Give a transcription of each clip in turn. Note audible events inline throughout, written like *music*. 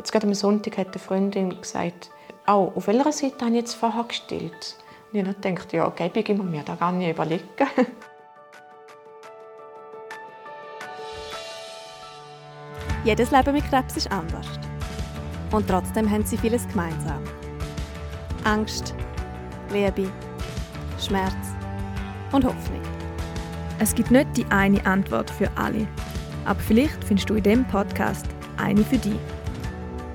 Jetzt gerade am Sonntag hat eine Freundin gesagt, oh, auf welcher Seite habe ich jetzt vorher gestillt? Und ich habe gedacht, ja, gebe ich mir da gar nicht überlegen. *laughs* Jedes Leben mit Krebs ist anders. Und trotzdem haben sie vieles gemeinsam. Angst, Liebe, Schmerz und Hoffnung. Es gibt nicht die eine Antwort für alle. Aber vielleicht findest du in diesem Podcast eine für dich.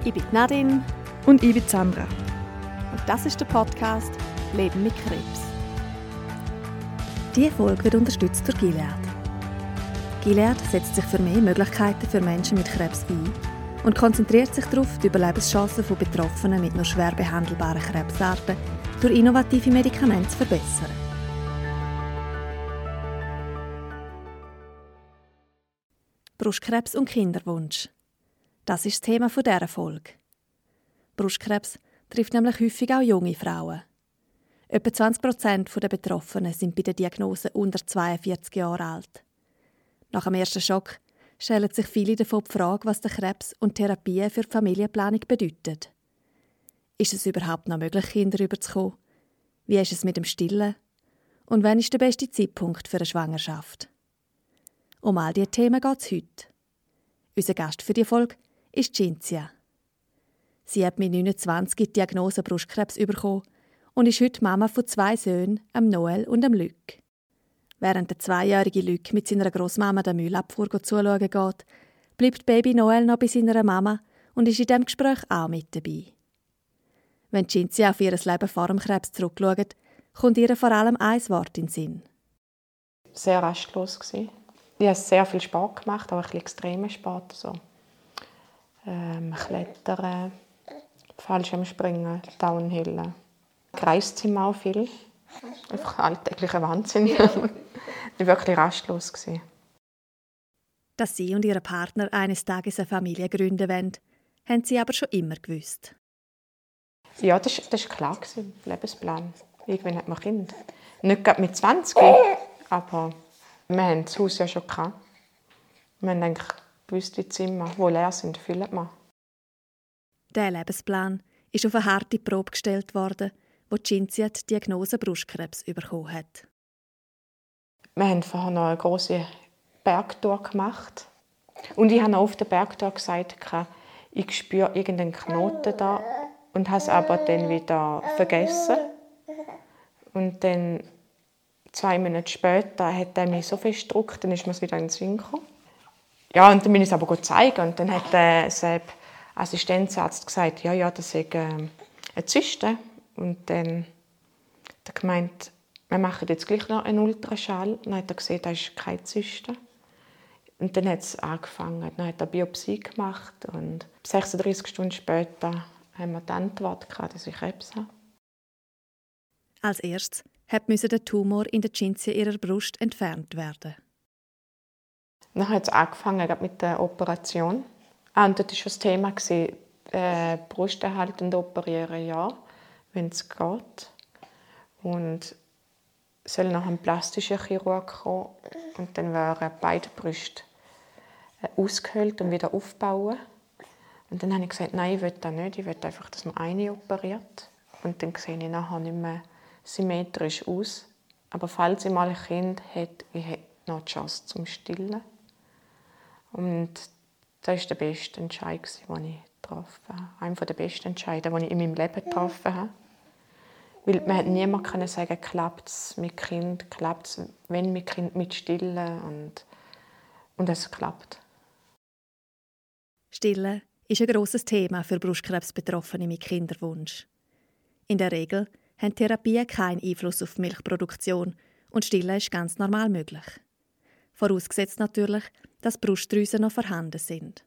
Ich bin Nadine. Und ich bin Sandra. Und das ist der Podcast Leben mit Krebs. Diese Folge wird unterstützt durch Gilead. Gilead setzt sich für mehr Möglichkeiten für Menschen mit Krebs ein und konzentriert sich darauf, die Überlebenschancen von Betroffenen mit nur schwer behandelbaren Krebsarten durch innovative Medikamente zu verbessern. Brustkrebs und Kinderwunsch. Das ist das Thema dieser Folge. Brustkrebs trifft nämlich häufig auch junge Frauen. Etwa 20 Prozent der Betroffenen sind bei der Diagnose unter 42 Jahre alt. Nach dem ersten Schock stellen sich viele davon die Frage, was der Krebs und Therapien für die Familienplanung bedeuten. Ist es überhaupt noch möglich, Kinder überzukommen? Wie ist es mit dem Stillen? Und wann ist der beste Zeitpunkt für eine Schwangerschaft? Um all diese Themen geht es heute. Unser Gast für die Folge ist Cinzia. Sie hat mit 29 die Diagnose Brustkrebs bekommen und ist heute Mama von zwei Söhnen, am Noel und am Luc. Während der zweijährige Luc mit seiner Großmama der Müllabfuhr zuschauen geht, bleibt Baby Noel noch bei seiner Mama und ist in diesem Gespräch auch mit dabei. Wenn Cinzia auf ihr Leben vor dem Krebs zurückschaut, kommt ihr vor allem ein Wort in den Sinn. Sehr rastlos. Ich habe sehr viel Sport gemacht, auch ein bisschen extremen Sport. Ähm, Klettern, Fallschirmspringen, Downhill. Kreiszimmer auch viel. Einfach alltäglicher Wahnsinn. *laughs* ich war wirklich rastlos. Dass sie und ihr Partner eines Tages eine Familie gründen wollen, haben sie aber schon immer gewusst. Ja, das, war klar, im Lebensplan. Irgendwann hat man Kind. Nicht gerade mit 20, aber wir haben das Haus ja schon gehabt. Wir haben eigentlich gewusst, die Zimmer, die leer sind, füllen wir. Der Lebensplan ist auf eine harte Probe gestellt worden, wo Cinzia die Diagnose Brustkrebs bekommen hat. Wir haben vorher noch eine große Bergtour gemacht. Und ich habe auf der Bergtour gesagt, ich spüre irgendeinen Knoten da und habe es aber dann wieder vergessen. Und dann zwei Monate später hat er mich so fest gedruckt, dann ist mir wieder ins Sinn gekommen. Ja, und dann bin ich es aber zeigen und dann hat der Sepp Assistenzarzt gesagt, ja, ja, das ist ähm, eine Zyste. Und dann hat er gemeint, wir machen jetzt gleich noch einen Ultraschall. Dann hat er gesehen, da ist keine Zyste. Und dann hat es angefangen. Dann hat er Biopsie gemacht und 36 Stunden später haben wir die Antwort gehabt, dass ich Krebs habe. Als erstes musste der Tumor in der Cinzia ihrer Brust entfernt werden. Dann hat es angefangen mit der Operation. Ah, und das war das Thema, äh, Brusterhaltend operieren, ja, wenn es geht. Und soll noch ein plastischer Chirurg kommen und dann wären beide Brüste äh, ausgehöhlt und wieder aufbauen. Und dann habe ich gesagt, nein, ich will das nicht, ich will einfach, dass man eine operiert. Und dann sehe ich nachher nicht mehr symmetrisch aus. Aber falls ich mal ein Kind hätte, ich hätte noch die Chance zum Stillen. Und das war der beste Entscheid, den ich getroffen habe. Einer der besten Entscheidungen, die ich in meinem Leben getroffen habe. Weil man hat niemand sagen, klappt es mit Kind, klappt es, wenn mit Kind mit Stillen und, und es klappt. Stillen ist ein grosses Thema für Brustkrebsbetroffene mit Kinderwunsch. In der Regel haben Therapien keinen Einfluss auf die Milchproduktion und Stillen ist ganz normal möglich. Vorausgesetzt natürlich, dass Brustdrüsen noch vorhanden sind.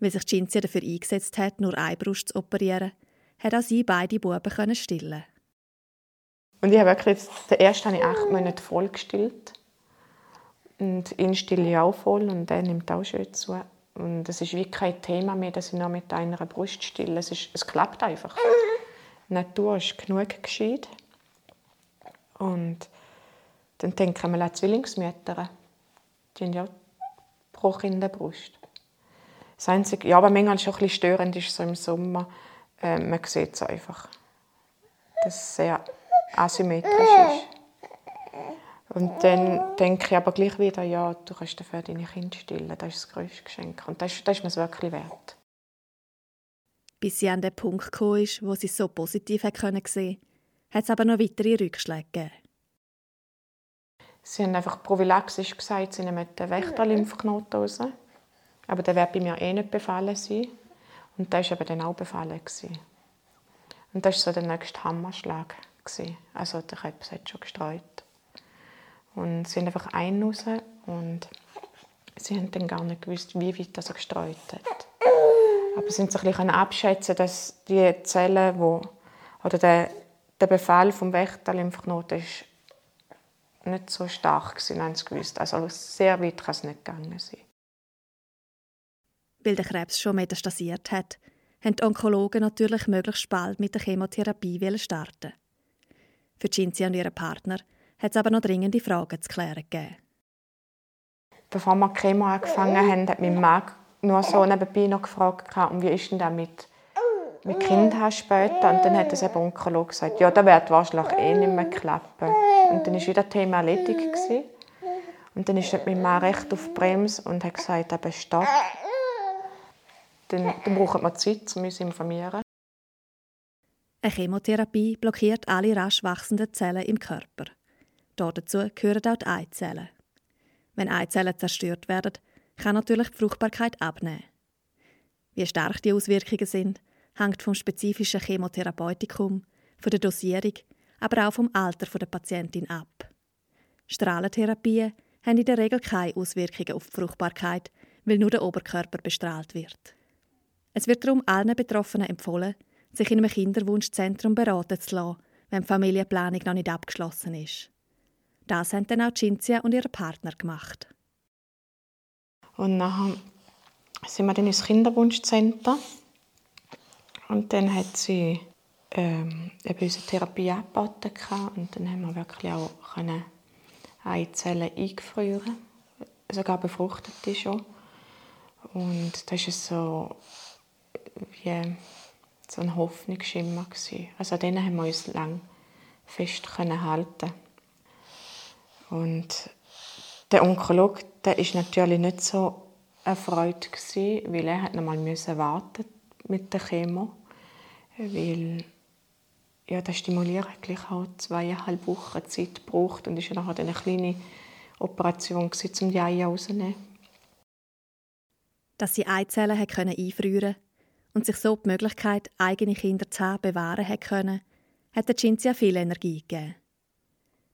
Weil sich Cinzia dafür eingesetzt hat, nur eine Brust zu operieren, hat auch sie beide Buben können stillen. Und ich habe wirklich den ersten habe ich acht Monate voll gestillt. Und ihn stille ich auch voll und der nimmt auch schön zu. Und es ist wie kein Thema mehr, dass ich noch mit einer Brust stille. Es, ist, es klappt einfach. Die Natur ist genug gescheit. Und dann denken wir an Zwillingsmütter. Die haben ja pro Kind eine Brust. Das Einzige, ja, aber manchmal schon ein bisschen störend ist so im Sommer, äh, man sieht es einfach, dass es sehr asymmetrisch ist. Und dann denke ich aber gleich wieder, ja, du kannst dafür deine Kinder stillen, das ist das größte Geschenk. Und das, das ist mir es wirklich wert. Bis sie an den Punkt gekommen ist, wo sie es so positiv sehen konnte, hat es aber noch weitere Rückschläge gegeben. Sie haben einfach prophylaxisch gesagt, sie nehmen den Wächter-Lymphknoten raus. Aber der wird bei mir eh nicht befallen sein. Und der war eben dann auch befallen. Und das war so der nächste Hammerschlag. Also der Krebs hat schon gestreut. Und sie haben einfach einen raus und sie haben dann gar nicht gewusst, wie weit das gestreut hat. Aber sie konnten sich abschätzen, dass die Zellen, wo, oder der, der Befall vom Wächter-Lymphknoten ist nicht so stark gewesen, haben sie gewusst. Also sehr weit kann es nicht gegangen sein. Weil der Krebs schon metastasiert hat, haben die Onkologen natürlich möglichst bald mit der Chemotherapie starten. Für Cinzia und ihren Partner hat es aber noch dringende Fragen zu klären gegeben. Bevor wir die Chemo angefangen haben, hat mein Mann nur so nebenbei noch gefragt, und wie ist denn das mit, mit Kindern später? Und dann hat das eben Onkologe gesagt, ja, das wird wahrscheinlich eh nicht mehr klappen. Und dann war wieder Thema erledigt. Und dann ist mein Mann recht auf die Bremse und hat gesagt, eben stopp. Dann, dann braucht man Zeit, um uns zu informieren. Eine Chemotherapie blockiert alle rasch wachsenden Zellen im Körper. Dazu gehören auch die Eizellen. Wenn Eizellen zerstört werden, kann natürlich die Fruchtbarkeit abnehmen. Wie stark die Auswirkungen sind, hängt vom spezifischen Chemotherapeutikum, von der Dosierung aber auch vom Alter der Patientin ab. Strahlentherapien haben in der Regel keine Auswirkungen auf die Fruchtbarkeit, weil nur der Oberkörper bestrahlt wird. Es wird darum allen Betroffenen empfohlen, sich in einem Kinderwunschzentrum beraten zu lassen, wenn die Familienplanung noch nicht abgeschlossen ist. Das haben dann auch Cinzia und ihre Partner gemacht. Und nachher sind wir dann ins Kinderwunschzentrum. Und dann hat sie ähm, eben unsere Therapie angeboten und dann haben wir wirklich auch können Eizellen eingefrieren, sogar befruchtete schon. Und das war so wie so ein Hoffnungsschimmer. Also an denen haben wir uns lange fest halten Und der Onkologe der ist natürlich nicht so erfreut weil er hat noch mal warten mit der Chemo, weil ja, der Stimulierer gleich auch zweieinhalb Wochen Zeit gebraucht und ist ja nachher eine kleine Operation um die Eier rauszunehmen. Dass sie Eizellen einfrieren und sich so die Möglichkeit, eigene Kinder zu haben, bewahren können, hat der Cinzia viel Energie gegeben.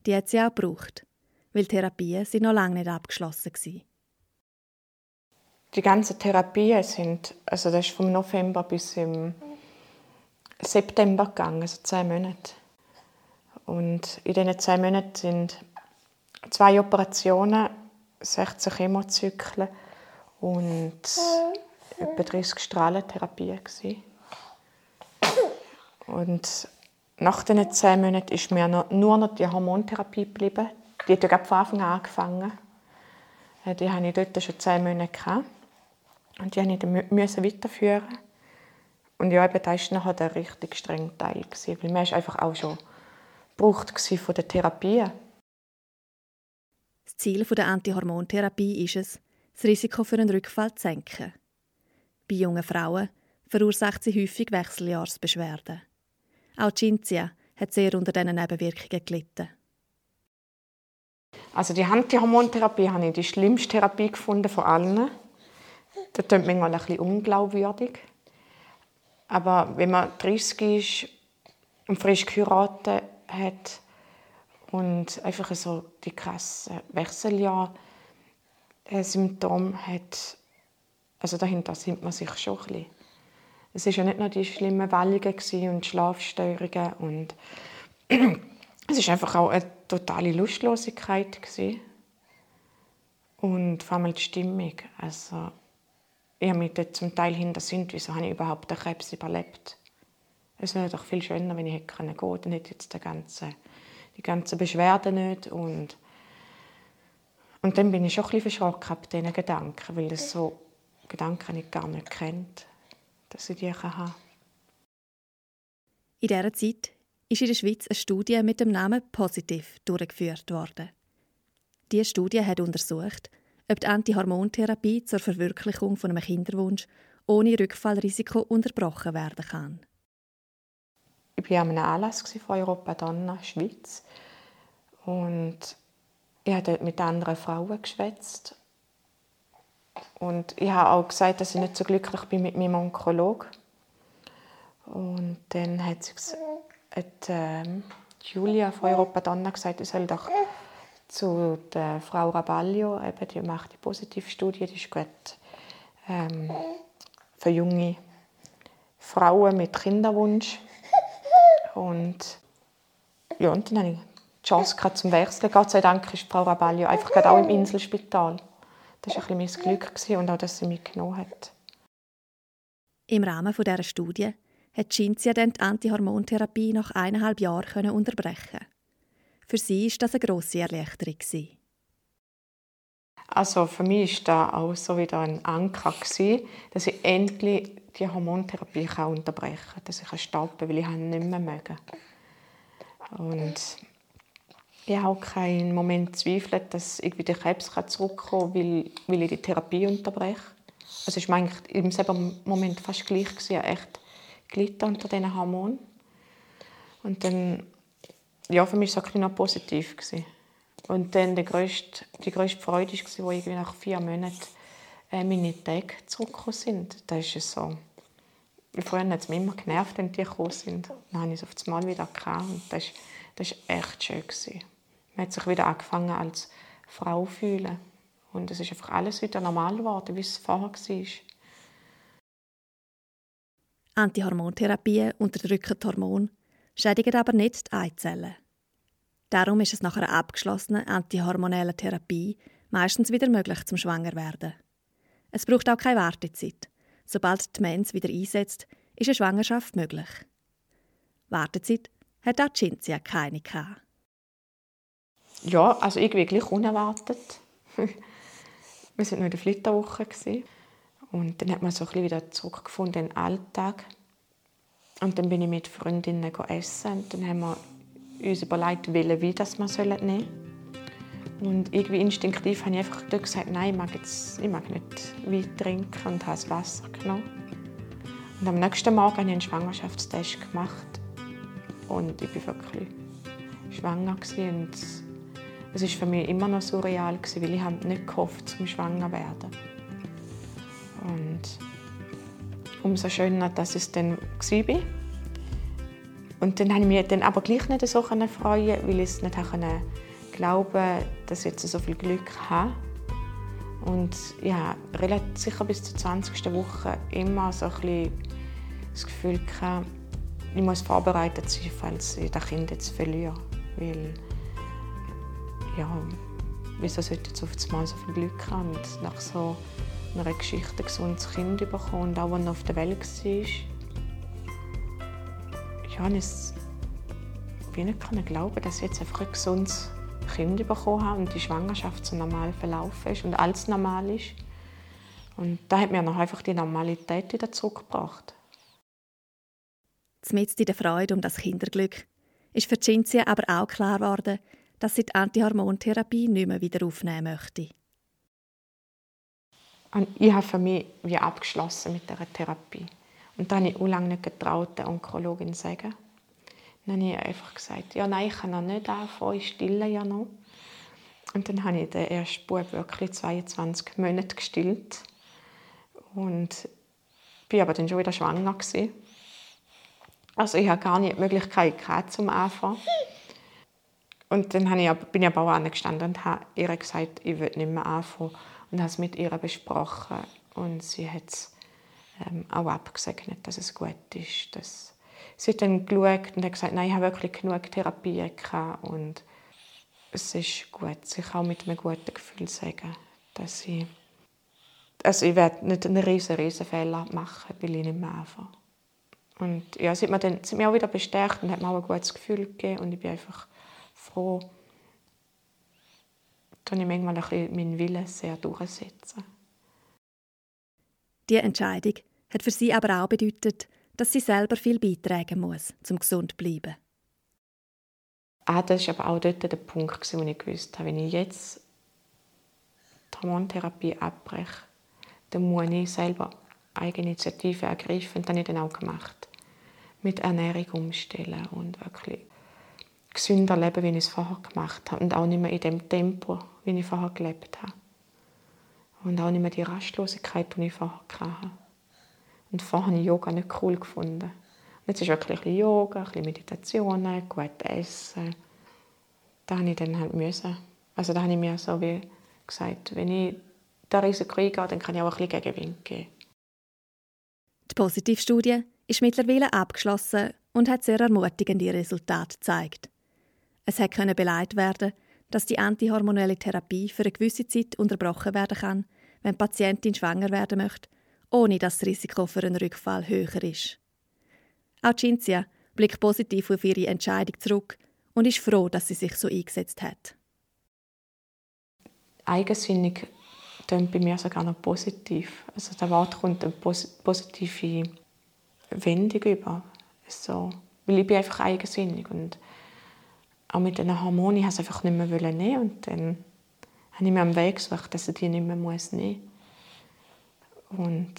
Die hat sie auch gebraucht, weil Therapien sind noch lange nicht abgeschlossen waren. Die ganzen Therapien sind, also das ist vom November bis im September gegangen, also zwei Monate. Und in diesen zwei Monaten sind zwei Operationen, 16 Chemozyklen und etwa 30 Strahlentherapien. Und nach diesen zwei Monaten ist mir nur noch die Hormontherapie geblieben. Die hat ja von Anfang an angefangen. Äh, die hatte ich dort schon zwei Monate. Und die musste ich weiterführen. Und ja, eben, das war nachher der richtig strenge Teil. Weil man ist einfach auch schon gebraucht von der Therapie. Das Ziel der Antihormontherapie ist es, das Risiko für einen Rückfall zu senken. Bei jungen Frauen verursacht sie häufig Wechseljahrsbeschwerden. Auch Cinzia hat sehr unter diesen Nebenwirkungen gelitten. Also die Antihormontherapie habe ich die schlimmste Therapie gefunden von allen. Das klingt manchmal ein bisschen unglaubwürdig. Aber wenn man 30 ist und frisch geheiratet hat und einfach so die krassen Wechseljahr-Symptome hat, also dahinter sind man sich schon ein bisschen. Es war ja nicht nur die schlimmen Wallungen und Schlafstörungen und *clears throat* es war einfach auch eine totale Lustlosigkeit und vor allem die Stimmung. Also ich habe mich dort zum Teil hintersinnt, wieso habe ich überhaupt den Krebs überlebt. Es wäre doch viel schöner, wenn ich hätte gehen können. Dann hätte jetzt die ganzen, die ganzen Beschwerden nicht. Und, und dann bin ich schon ein bisschen verschrocken ab diesen Gedanken, weil das so Gedanken ich gar nicht kennt, dass ich die haben In dieser Zeit ist in der Schweiz eine Studie mit dem Namen Positiv durchgeführt worden. Diese Studie hat untersucht, ob die Antihormontherapie zur Verwirklichung von einem Kinderwunsch ohne Rückfallrisiko unterbrochen werden kann. Ich war an einem Anlass von Europa Donna, Schweiz. Und ich habe dort mit anderen Frauen geschwätzt. Und ich habe auch gesagt, dass ich nicht so glücklich bin mit meinem Onkolog. Und dann hat, sie, hat äh, Julia von Europa Donna gesagt, ich soll doch zu der Frau Rabaglio, eben, die macht die Positivstudie, die ist gut ähm, für junge Frauen mit Kinderwunsch. Und, ja, und dann hatte ich die Chance zum Wechseln. Gott sei Dank ist Frau Rabaglio einfach gerade auch im Inselspital. Das war ein mein Glück und auch, dass sie mich genommen hat. Im Rahmen dieser Studie hat Cinzia dann die Antihormontherapie nach eineinhalb Jahren unterbrechen Für sie war das eine grosse Erleichterung. Also für mich war das auch so wieder ein Anker, dass ich endlich die Hormontherapie unterbrechen kann, dass ich stoppen kann, weil ich nicht mehr mögen. Und ich habe auch keinen Moment zweifelt, dass irgendwie der Krebs zurückkommen kann, weil, weil ich die Therapie unterbreche. Also es war eigentlich im selben Moment fast gleich. Ich habe echt gelitten unter diesen Hormonen. Und dann, ja, für mich war es noch positiv. Und dann die grösste, die grösste Freude war, als nach vier Monaten äh, meine Tage zurückgekommen sind. Das ist so. Früher hat es mich immer genervt, wenn die gekommen sind. Dann habe ich es auf einmal wieder gehabt. Das war das echt schön. Gewesen. Man hat sich wieder angefangen als Frau zu fühlen. Und es ist einfach alles wieder normal geworden, wie es vorher war. Antihormontherapie unterdrücken Hormone, schädigen aber nicht die Eizellen. Darum ist es nach einer abgeschlossenen antihormonellen Therapie meistens wieder möglich zum Schwangerwerden. Es braucht auch keine Wartezeit. Sobald die Mens wieder einsetzt, ist eine Schwangerschaft möglich. Wartezeit hat auch Cinzia keine gehabt. Ja, also irgendwie gleich unerwartet. *laughs* wir waren noch in der Flitterwoche. Und dann hat man so ein bisschen wieder zurückgefunden in den Alltag. Und dann bin ich mit Freundinnen essen. Und dann haben wir uns überlegt, welche Wein das wir nehmen sollen. Und irgendwie instinktiv habe ich einfach gesagt, nein, ich mag, jetzt, ich mag nicht Wein trinken und habe das Wasser genommen. Und am nächsten Morgen habe ich einen Schwangerschaftstest gemacht. Und ich war wirklich schwanger. Und es war für mich immer noch surreal, weil ich nicht gehofft zum schwanger zu werden. Und umso schöner, dass es dann war. Und dann habe ich mich dann aber gleich nicht so freuen weil ich es nicht glauben dass ich jetzt so viel Glück habe. Und ja, relativ sicher bis zur 20. Woche immer so das Gefühl gehabt, ich muss vorbereitet sein, falls ich das Kind jetzt verliere. Weil, ja, wieso sollte ich jetzt auf einmal so viel Glück haben und nach so einer Geschichte ein gesundes Kind bekommen und auch, wenn er auf der Welt war. Ja, ich konnte nicht glauben, dass ich jetzt einfach ein gesundes Kind bekommen habe und die Schwangerschaft so normal verlaufen ist und alles normal ist. Und da hat mir noch einfach die Normalität wieder zurückgebracht. Zumindest in der Freude um das Kinderglück ist für Cinzia aber auch klar geworden, dass sie die Antihormontherapie nicht mehr wieder aufnehmen möchte. Ich habe für mich wie abgeschlossen mit der Therapie. Und da habe ich auch lange nicht getraut, der Onkologin zu sagen. Dann habe ich einfach gesagt, ja, nein, ich kann noch nicht anfangen, ich stille ja noch. Und dann habe ich den ersten Bub wirklich 22 Monate gestillt. Und war aber dann schon wieder schwanger. Gewesen. Also ich hatte gar nicht die Möglichkeit zum Anfangen. Und dann bin ich aber auch angestanden und habe ihr gesagt, ich will nicht mehr anfangen. Und habe es mit ihr besprochen. Und sie hat es ähm, auch abgesegnet, dass es gut ist, dass sie hat dann geschaut und hat gesagt, nein, ich habe wirklich genug Therapie gehabt und es ist gut, sich auch mit einem guten Gefühl sagen, dass ich, also ich werde nicht einen riesen, riesen Fehler machen, weil ich nicht mehr anfange. Und ja, sie hat, mir dann, sie hat mich auch wieder bestärkt und hat mir auch ein gutes Gefühl gegeben und ich bin einfach froh, dass ich manchmal ein bisschen meinen Willen sehr durchsetzen. Diese Entscheidung hat für sie aber auch bedeutet, dass sie selber viel beitragen muss, um gesund zu bleiben. Ah, das war aber auch dort der Punkt, wo ich gewusst habe, wenn ich jetzt die Hormontherapie abbreche, dann muss ich selber Eigeninitiative ergreifen. Und das habe ich dann auch gemacht. Mit Ernährung umstellen und wirklich gesünder leben, wie ich es vorher gemacht habe. Und auch nicht mehr in dem Tempo, wie ich vorher gelebt habe. Und auch nicht mehr die Rastlosigkeit, die ich vorher hatte. Und vorher habe ich Yoga nicht cool gefunden. Und jetzt ist wirklich ein Yoga, ein bisschen Meditation, gut essen. Da habe ich dann halt müssen. Also da habe ich mir so wie gesagt, wenn ich da Risiko eingehe, dann kann ich auch ein bisschen Gegenwind geben. Die Positivstudie ist mittlerweile abgeschlossen und hat sehr ermutigende Resultate gezeigt. Es konnte beleidigt werden, dass die antihormonelle Therapie für eine gewisse Zeit unterbrochen werden kann, wenn die Patientin schwanger werden möchte, ohne dass das Risiko für einen Rückfall höher ist. Auch Cinzia blickt positiv auf ihre Entscheidung zurück und ist froh, dass sie sich so eingesetzt hat. Eigensinnig klingt bei mir sogar noch positiv. Also der Wort kommt eine positive Wendung über. So, weil ich bin einfach eigensinnig und auch mit den Hormonen, ich es einfach nicht mehr nehmen und dann habe ich mir am Weg gesucht, dass ich die nicht mehr muss nehmen Und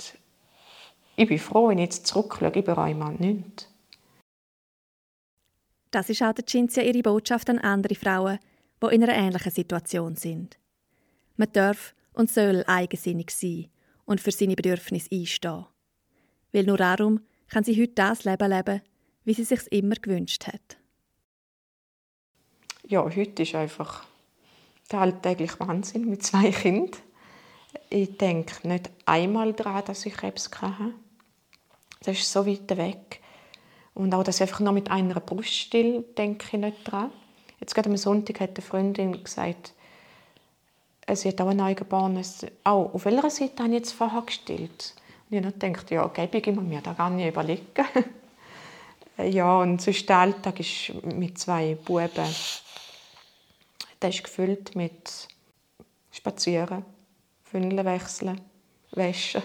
ich bin froh, wenn ich jetzt zurückschaue, ich bereue mal. Das ist auch der Cinzia ihre Botschaft an andere Frauen, die in einer ähnlichen Situation sind. Man darf und soll eigensinnig sein und für seine Bedürfnisse einstehen. Weil nur darum kann sie heute das Leben leben, wie sie sich immer gewünscht hat ja, heute ist einfach der alltägliche Wahnsinn mit zwei Kindern. Ich denke nicht einmal daran, dass ich Krebs hatte. Das ist so weit weg. Und auch, dass ich einfach nur mit einer Brust still, denke ich nicht daran. Jetzt gerade am Sonntag hat eine Freundin gesagt, sie hat auch ein Neugeborenes. Oh, auf welcher Seite habe ich jetzt vorher gestillt? Und ich habe ja, gebe ich mir da gar nicht überlegen. *laughs* ja, und sonst der Alltag ist mit zwei Buben der ist gefüllt mit Spazieren, Windeln wechseln, Wäschen.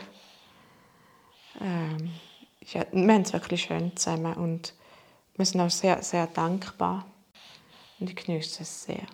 Ähm, ja, wir haben es wirklich schön zusammen und wir sind auch sehr, sehr dankbar. Und ich genieße es sehr.